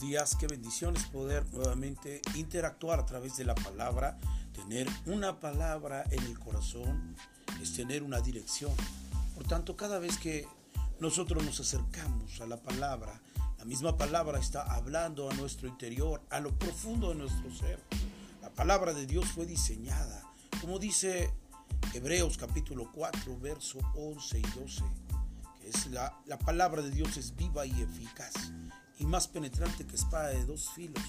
días, qué bendiciones poder nuevamente interactuar a través de la palabra, tener una palabra en el corazón, es tener una dirección. Por tanto, cada vez que nosotros nos acercamos a la palabra, la misma palabra está hablando a nuestro interior, a lo profundo de nuestro ser. La palabra de Dios fue diseñada, como dice Hebreos capítulo 4, verso 11 y 12, que es la, la palabra de Dios es viva y eficaz y más penetrante que espada de dos filos.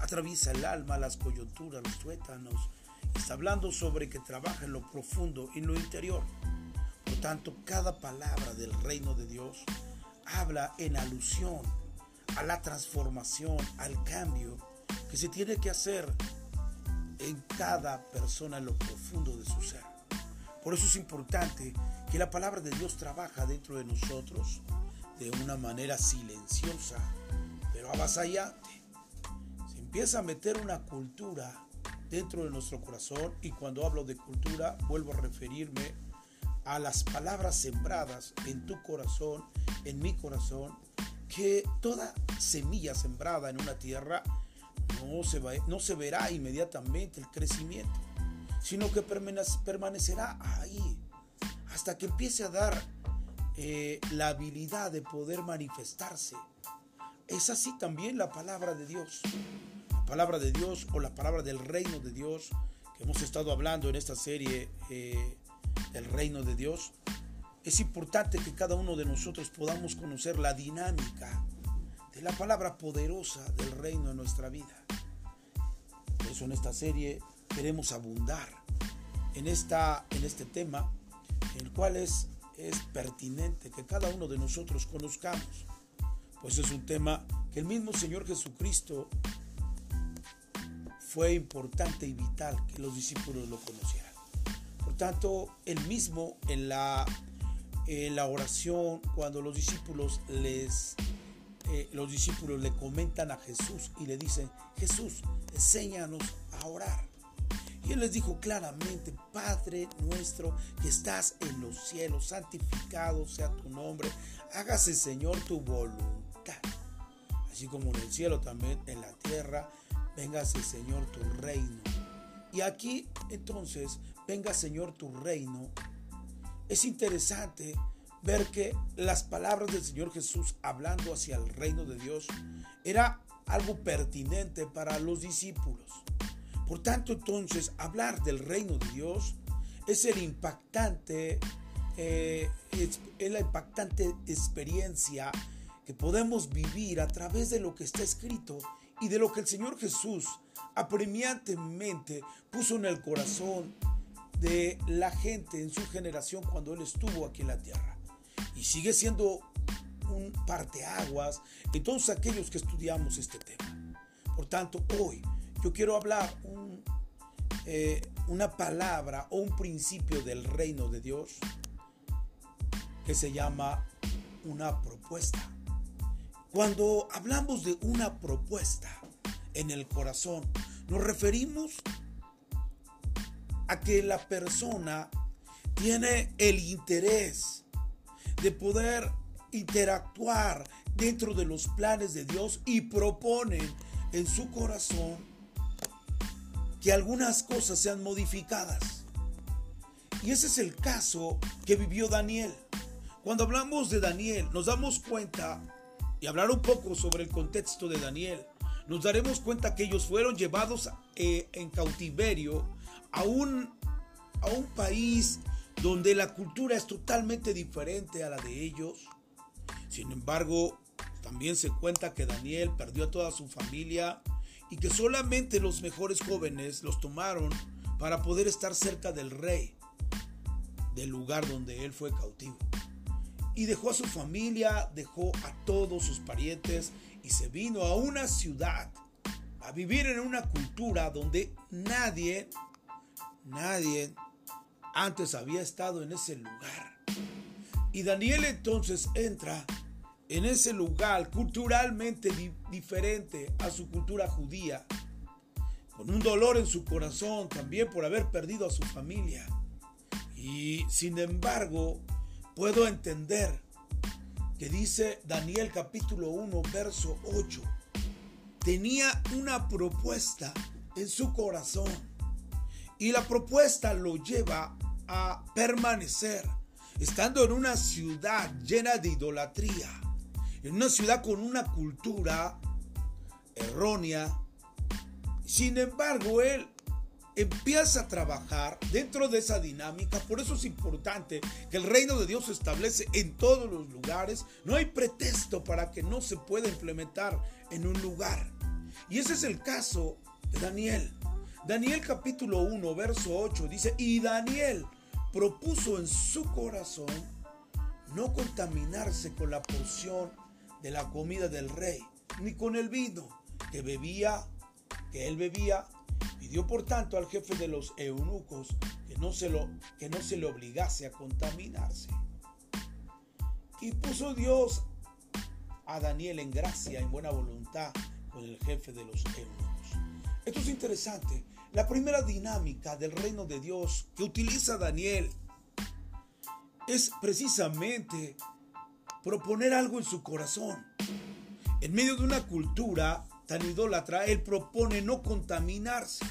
Atraviesa el alma, las coyunturas, los tuétanos. Está hablando sobre que trabaja en lo profundo, en lo interior. Por tanto, cada palabra del reino de Dios habla en alusión a la transformación, al cambio que se tiene que hacer en cada persona en lo profundo de su ser. Por eso es importante que la palabra de Dios trabaja dentro de nosotros de una manera silenciosa, pero avasallante. Se empieza a meter una cultura dentro de nuestro corazón y cuando hablo de cultura vuelvo a referirme a las palabras sembradas en tu corazón, en mi corazón, que toda semilla sembrada en una tierra no se, va, no se verá inmediatamente el crecimiento, sino que permanecerá ahí hasta que empiece a dar eh, la habilidad de poder manifestarse. Es así también la palabra de Dios. La palabra de Dios o la palabra del reino de Dios que hemos estado hablando en esta serie eh, del reino de Dios. Es importante que cada uno de nosotros podamos conocer la dinámica de la palabra poderosa del reino en nuestra vida. Por eso en esta serie queremos abundar en, esta, en este tema, el cual es es pertinente que cada uno de nosotros conozcamos, pues es un tema que el mismo Señor Jesucristo fue importante y vital que los discípulos lo conocieran. Por tanto, el mismo en la, en la oración, cuando los discípulos les eh, los discípulos le comentan a Jesús y le dicen, Jesús, enséñanos a orar. Y él les dijo claramente, Padre nuestro que estás en los cielos, santificado sea tu nombre, hágase Señor tu voluntad. Así como en el cielo también en la tierra, véngase Señor tu reino. Y aquí entonces, venga Señor tu reino. Es interesante ver que las palabras del Señor Jesús hablando hacia el reino de Dios era algo pertinente para los discípulos. Por tanto, entonces, hablar del reino de Dios es el impactante, eh, es, la impactante experiencia que podemos vivir a través de lo que está escrito y de lo que el Señor Jesús apremiantemente puso en el corazón de la gente en su generación cuando Él estuvo aquí en la tierra. Y sigue siendo un parteaguas en todos aquellos que estudiamos este tema. Por tanto, hoy yo quiero hablar eh, una palabra o un principio del reino de Dios que se llama una propuesta. Cuando hablamos de una propuesta en el corazón, nos referimos a que la persona tiene el interés de poder interactuar dentro de los planes de Dios y propone en su corazón que algunas cosas sean modificadas. Y ese es el caso que vivió Daniel. Cuando hablamos de Daniel, nos damos cuenta, y hablar un poco sobre el contexto de Daniel, nos daremos cuenta que ellos fueron llevados eh, en cautiverio a un, a un país donde la cultura es totalmente diferente a la de ellos. Sin embargo, también se cuenta que Daniel perdió a toda su familia, y que solamente los mejores jóvenes los tomaron para poder estar cerca del rey, del lugar donde él fue cautivo. Y dejó a su familia, dejó a todos sus parientes y se vino a una ciudad a vivir en una cultura donde nadie, nadie antes había estado en ese lugar. Y Daniel entonces entra en ese lugar culturalmente diferente a su cultura judía, con un dolor en su corazón también por haber perdido a su familia. Y sin embargo, puedo entender que dice Daniel capítulo 1, verso 8, tenía una propuesta en su corazón. Y la propuesta lo lleva a permanecer, estando en una ciudad llena de idolatría, en una ciudad con una cultura errónea. Sin embargo, él empieza a trabajar dentro de esa dinámica. Por eso es importante que el reino de Dios se establece en todos los lugares. No hay pretexto para que no se pueda implementar en un lugar. Y ese es el caso de Daniel. Daniel capítulo 1, verso 8 dice, y Daniel propuso en su corazón no contaminarse con la porción de la comida del rey, ni con el vino que bebía, que él bebía, Pidió por tanto al jefe de los eunucos que no se, lo, que no se le obligase a contaminarse. Y puso Dios a Daniel en gracia, en buena voluntad con el jefe de los eunucos. Esto es interesante. La primera dinámica del reino de Dios que utiliza Daniel es precisamente proponer algo en su corazón. En medio de una cultura tan idólatra, él propone no contaminarse.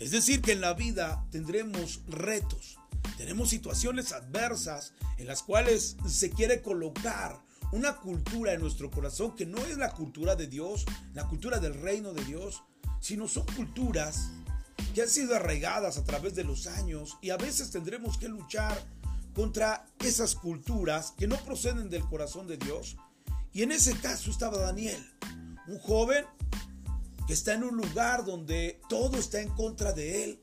Es decir, que en la vida tendremos retos, tenemos situaciones adversas en las cuales se quiere colocar una cultura en nuestro corazón que no es la cultura de Dios, la cultura del reino de Dios, sino son culturas que han sido arraigadas a través de los años y a veces tendremos que luchar contra esas culturas que no proceden del corazón de Dios. Y en ese caso estaba Daniel un joven que está en un lugar donde todo está en contra de él,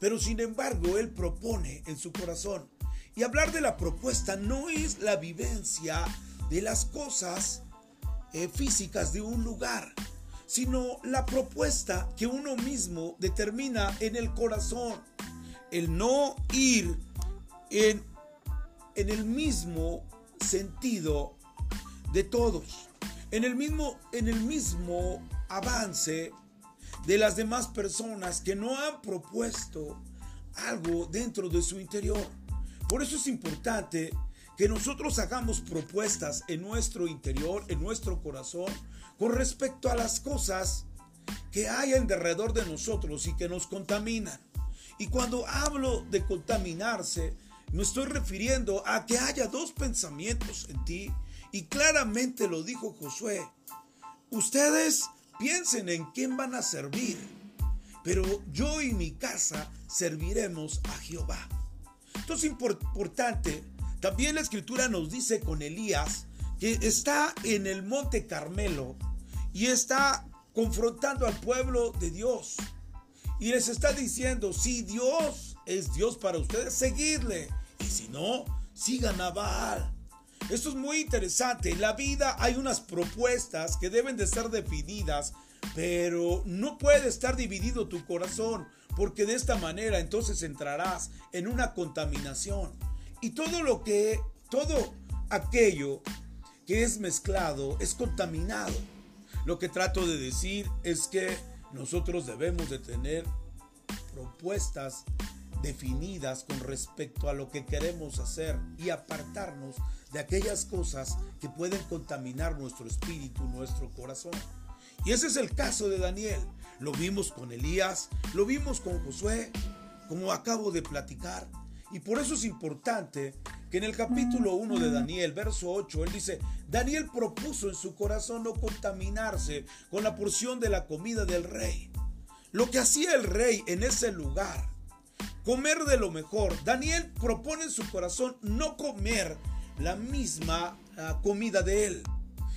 pero sin embargo él propone en su corazón. Y hablar de la propuesta no es la vivencia de las cosas eh, físicas de un lugar, sino la propuesta que uno mismo determina en el corazón. El no ir en, en el mismo sentido de todos en el mismo, en el mismo avance de las demás personas que no han propuesto algo dentro de su interior. Por eso es importante que nosotros hagamos propuestas en nuestro interior, en nuestro corazón, con respecto a las cosas que hay alrededor de nosotros y que nos contaminan. Y cuando hablo de contaminarse, me estoy refiriendo a que haya dos pensamientos en ti y claramente lo dijo Josué. Ustedes piensen en quién van a servir, pero yo y mi casa serviremos a Jehová. Entonces es importante, también la escritura nos dice con Elías que está en el monte Carmelo y está confrontando al pueblo de Dios. Y les está diciendo, si Dios es Dios para ustedes, seguirle. Y si no, sigan a Baal. Esto es muy interesante. En la vida hay unas propuestas que deben de ser definidas, pero no puede estar dividido tu corazón, porque de esta manera entonces entrarás en una contaminación. Y todo lo que, todo aquello que es mezclado es contaminado. Lo que trato de decir es que nosotros debemos de tener propuestas definidas con respecto a lo que queremos hacer y apartarnos de aquellas cosas que pueden contaminar nuestro espíritu, nuestro corazón. Y ese es el caso de Daniel. Lo vimos con Elías, lo vimos con Josué, como acabo de platicar. Y por eso es importante que en el capítulo 1 de Daniel, verso 8, él dice, Daniel propuso en su corazón no contaminarse con la porción de la comida del rey. Lo que hacía el rey en ese lugar, comer de lo mejor. Daniel propone en su corazón no comer la misma ah, comida de él.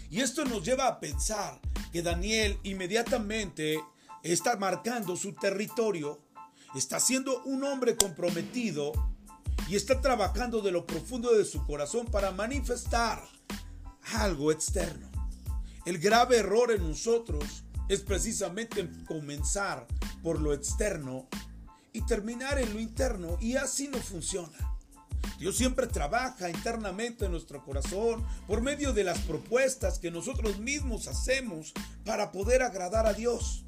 Y esto nos lleva a pensar que Daniel inmediatamente está marcando su territorio, está siendo un hombre comprometido y está trabajando de lo profundo de su corazón para manifestar algo externo. El grave error en nosotros es precisamente comenzar por lo externo y terminar en lo interno y así no funciona. Dios siempre trabaja internamente en nuestro corazón por medio de las propuestas que nosotros mismos hacemos para poder agradar a Dios.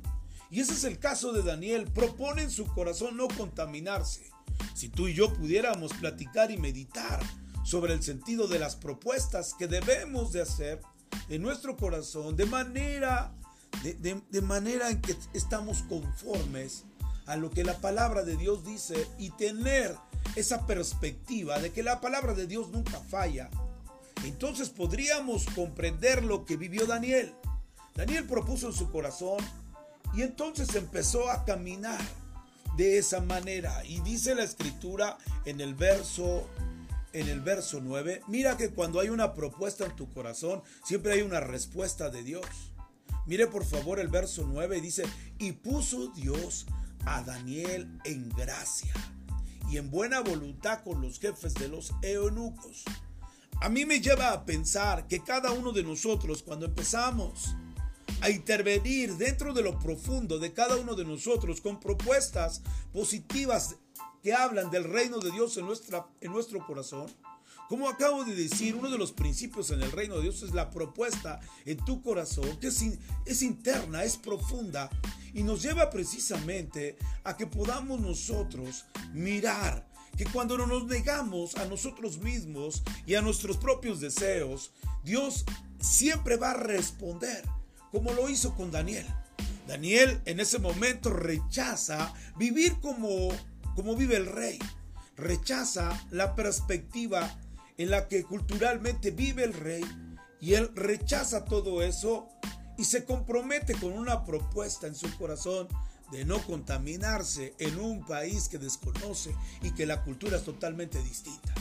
Y ese es el caso de Daniel. Propone en su corazón no contaminarse. Si tú y yo pudiéramos platicar y meditar sobre el sentido de las propuestas que debemos de hacer en nuestro corazón de manera de, manera en que estamos conformes a lo que la palabra de Dios dice y tener esa perspectiva de que la palabra de Dios nunca falla, entonces podríamos comprender lo que vivió Daniel. Daniel propuso en su corazón y entonces empezó a caminar de esa manera. Y dice la escritura en el verso en el verso 9, mira que cuando hay una propuesta en tu corazón, siempre hay una respuesta de Dios. Mire por favor el verso 9, dice, y puso Dios a Daniel en gracia y en buena voluntad con los jefes de los eunucos. A mí me lleva a pensar que cada uno de nosotros cuando empezamos a intervenir dentro de lo profundo de cada uno de nosotros con propuestas positivas que hablan del reino de Dios en, nuestra, en nuestro corazón. Como acabo de decir, uno de los principios en el reino de Dios es la propuesta en tu corazón, que es, es interna, es profunda y nos lleva precisamente a que podamos nosotros mirar que cuando no nos negamos a nosotros mismos y a nuestros propios deseos, Dios siempre va a responder como lo hizo con Daniel. Daniel en ese momento rechaza vivir como, como vive el rey. Rechaza la perspectiva en la que culturalmente vive el rey y él rechaza todo eso y se compromete con una propuesta en su corazón de no contaminarse en un país que desconoce y que la cultura es totalmente distinta.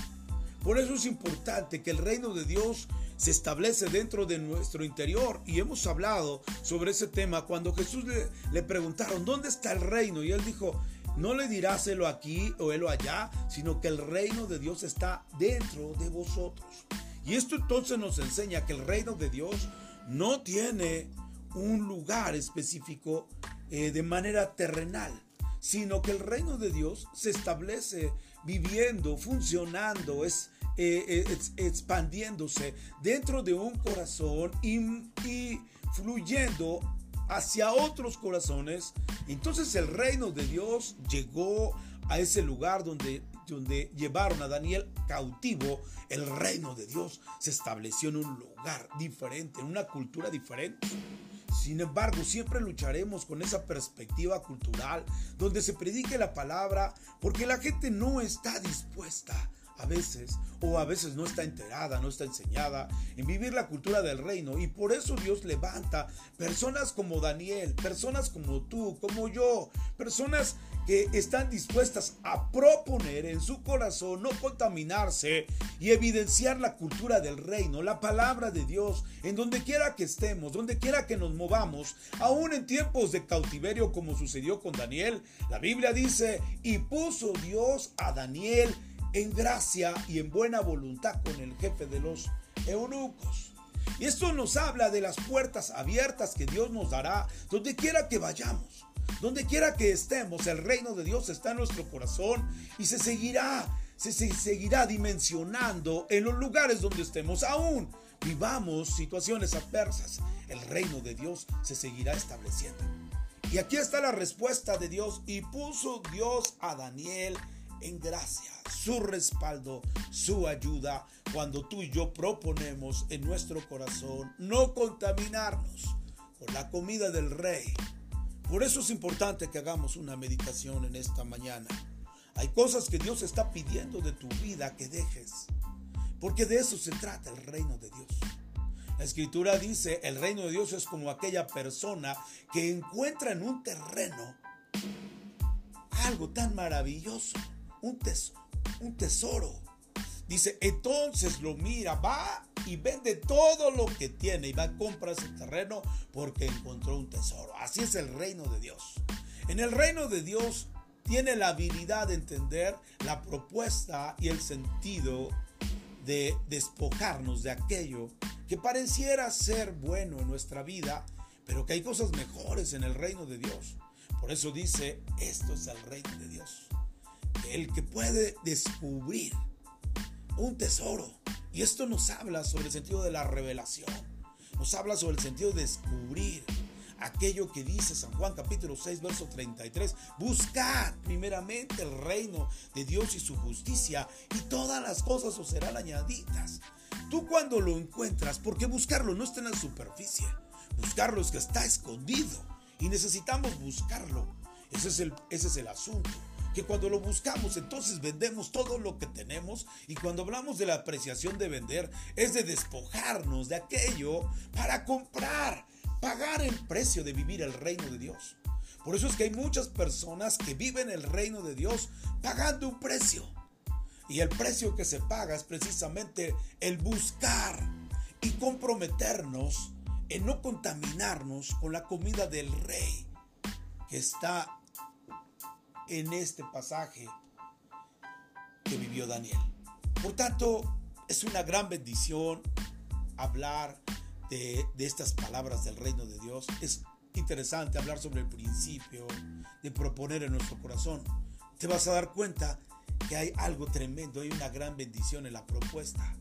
Por eso es importante que el reino de Dios se establece dentro de nuestro interior. Y hemos hablado sobre ese tema cuando Jesús le, preguntaron, ¿dónde está el reino? Y él dijo, no le dirás helo aquí o helo allá, sino que el reino de Dios está dentro de vosotros. Y esto entonces nos enseña que el reino de Dios no tiene un lugar específico eh, de manera terrenal, sino que el reino de Dios se establece viviendo, funcionando, es eh, eh, expandiéndose dentro de un corazón y, y fluyendo hacia otros corazones. Entonces el reino de Dios llegó a ese lugar donde, donde llevaron a Daniel cautivo. El reino de Dios se estableció en un lugar diferente, en una cultura diferente. Sin embargo, siempre lucharemos con esa perspectiva cultural donde se predique la palabra porque la gente no está dispuesta a veces, o a veces no está enterada, no está enseñada en vivir la cultura del reino. Y por eso Dios levanta personas como Daniel, personas como tú, como yo, personas que están dispuestas a proponer en su corazón no contaminarse y evidenciar la cultura del reino, la palabra de Dios, en donde quiera que estemos, donde quiera que nos movamos, aún en tiempos de cautiverio como sucedió con Daniel. La Biblia dice, y puso Dios a Daniel en gracia y en buena voluntad con el jefe de los eunucos. Y esto nos habla de las puertas abiertas que Dios nos dará donde quiera que vayamos. Donde quiera que estemos, el reino de Dios está en nuestro corazón y se seguirá, se, seguirá dimensionando en los lugares donde estemos. Aún vivamos situaciones adversas, el reino de Dios se seguirá estableciendo. Y aquí está la respuesta de Dios. Y puso Dios a Daniel en gracia, su respaldo, su ayuda, cuando tú y yo proponemos en nuestro corazón no contaminarnos con la comida del rey. Por eso es importante que hagamos una meditación en esta mañana. Hay cosas que Dios está pidiendo de tu vida que dejes, porque de eso se trata el reino de Dios. La escritura dice, el reino de Dios es como aquella persona que encuentra en un terreno algo tan maravilloso un, tesoro. Dice, entonces lo mira, va y vende todo lo que tiene y va a comprar ese terreno porque encontró un tesoro. Así es el reino de Dios. En el reino de Dios tiene la habilidad de entender la propuesta y el sentido de despojarnos de aquello que pareciera ser bueno en nuestra vida, pero que hay cosas mejores en el reino de Dios. Por eso dice, esto es el reino de Dios el que puede descubrir un tesoro. Y esto nos habla sobre el sentido de la revelación. Nos habla sobre el sentido de descubrir aquello que dice San Juan capítulo 6 verso 33. Buscad primeramente el reino de Dios y su justicia y todas las cosas os serán añadidas. Tú cuando lo encuentras, porque buscarlo no está en la superficie. buscar lo que está escondido. Y necesitamos buscarlo. Ese es el, ese es el asunto que cuando lo buscamos entonces vendemos todo lo que tenemos y cuando hablamos de la apreciación de vender es de despojarnos de aquello para comprar, pagar el precio de vivir el reino de Dios. Por eso es que hay muchas personas que viven el reino de Dios pagando un precio. Y el precio que se paga es precisamente el buscar y comprometernos en no contaminarnos con la comida del rey que está en este pasaje que vivió Daniel. Por tanto, es una gran bendición hablar de, estas palabras del reino de Dios. Es interesante hablar sobre el principio de proponer en nuestro corazón. Te vas a dar cuenta que hay algo tremendo, hay una gran bendición en la propuesta.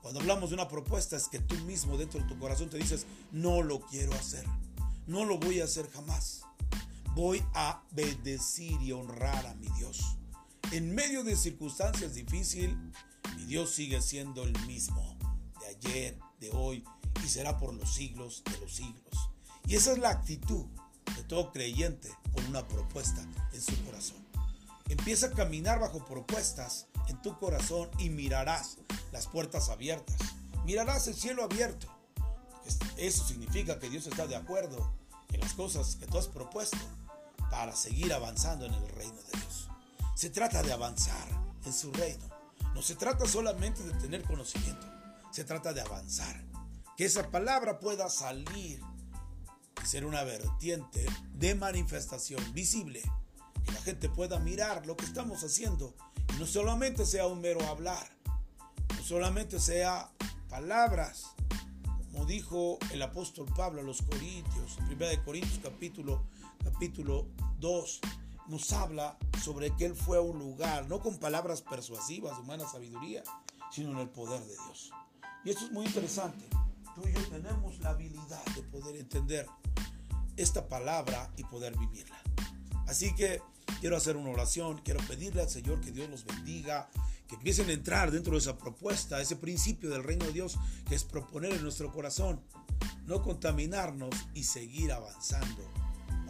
Cuando hablamos de una propuesta es que tú mismo dentro de tu corazón te dices, no lo quiero hacer, no lo voy a hacer jamás voy a bendecir y honrar a mi Dios. En medio de circunstancias difíciles, mi Dios sigue siendo el mismo, de ayer, de hoy, y será por los siglos de los siglos. Y esa es la actitud de todo creyente con una propuesta en su corazón. Empieza a caminar bajo propuestas en tu corazón y mirarás las puertas abiertas. Mirarás el cielo abierto. Eso significa que Dios está de acuerdo en las cosas que tú has propuesto para seguir avanzando en el reino de Dios. Se trata de avanzar en su reino. No se trata solamente de tener conocimiento, se trata de avanzar. Que esa palabra pueda salir y ser una vertiente de manifestación visible. Que la gente pueda mirar lo que estamos haciendo y no solamente sea un mero hablar, no solamente sea palabras, como dijo el apóstol Pablo a los Corintios, 1 Corintios capítulo capítulo 2 nos habla sobre que Él fue un lugar, no con palabras persuasivas humana sabiduría, sino en el poder de Dios. Y esto es muy interesante. Tú y yo tenemos la habilidad de poder entender esta palabra y poder vivirla. Así que quiero hacer una oración, quiero pedirle al Señor que Dios los bendiga, que empiecen a entrar dentro de esa propuesta, ese principio del reino de Dios que es proponer en nuestro corazón, no contaminarnos y seguir avanzando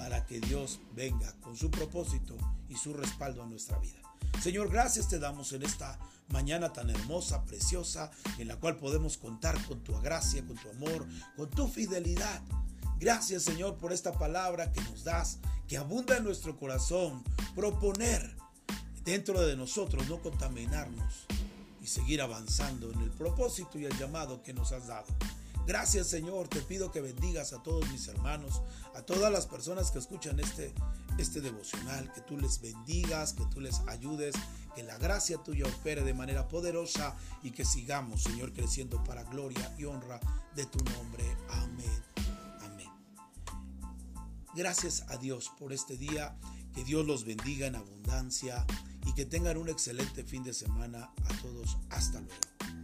para que Dios venga con su propósito y su respaldo a nuestra vida. Señor, gracias te damos en esta mañana tan hermosa, preciosa, en la cual podemos contar con tu gracia, con tu amor, con tu fidelidad. Gracias Señor por esta palabra que nos das, que abunda en nuestro corazón, proponer dentro de nosotros, no contaminarnos y seguir avanzando en el propósito y el llamado que nos has dado. Gracias Señor, te pido que bendigas a todos mis hermanos, a todas las personas que escuchan este, este devocional, que tú les bendigas, que tú les ayudes, que la gracia tuya opere de manera poderosa y que sigamos, Señor, creciendo para gloria y honra de tu nombre. Amén. Amén. Gracias a Dios por este día, que Dios los bendiga en abundancia y que tengan un excelente fin de semana a todos. Hasta luego.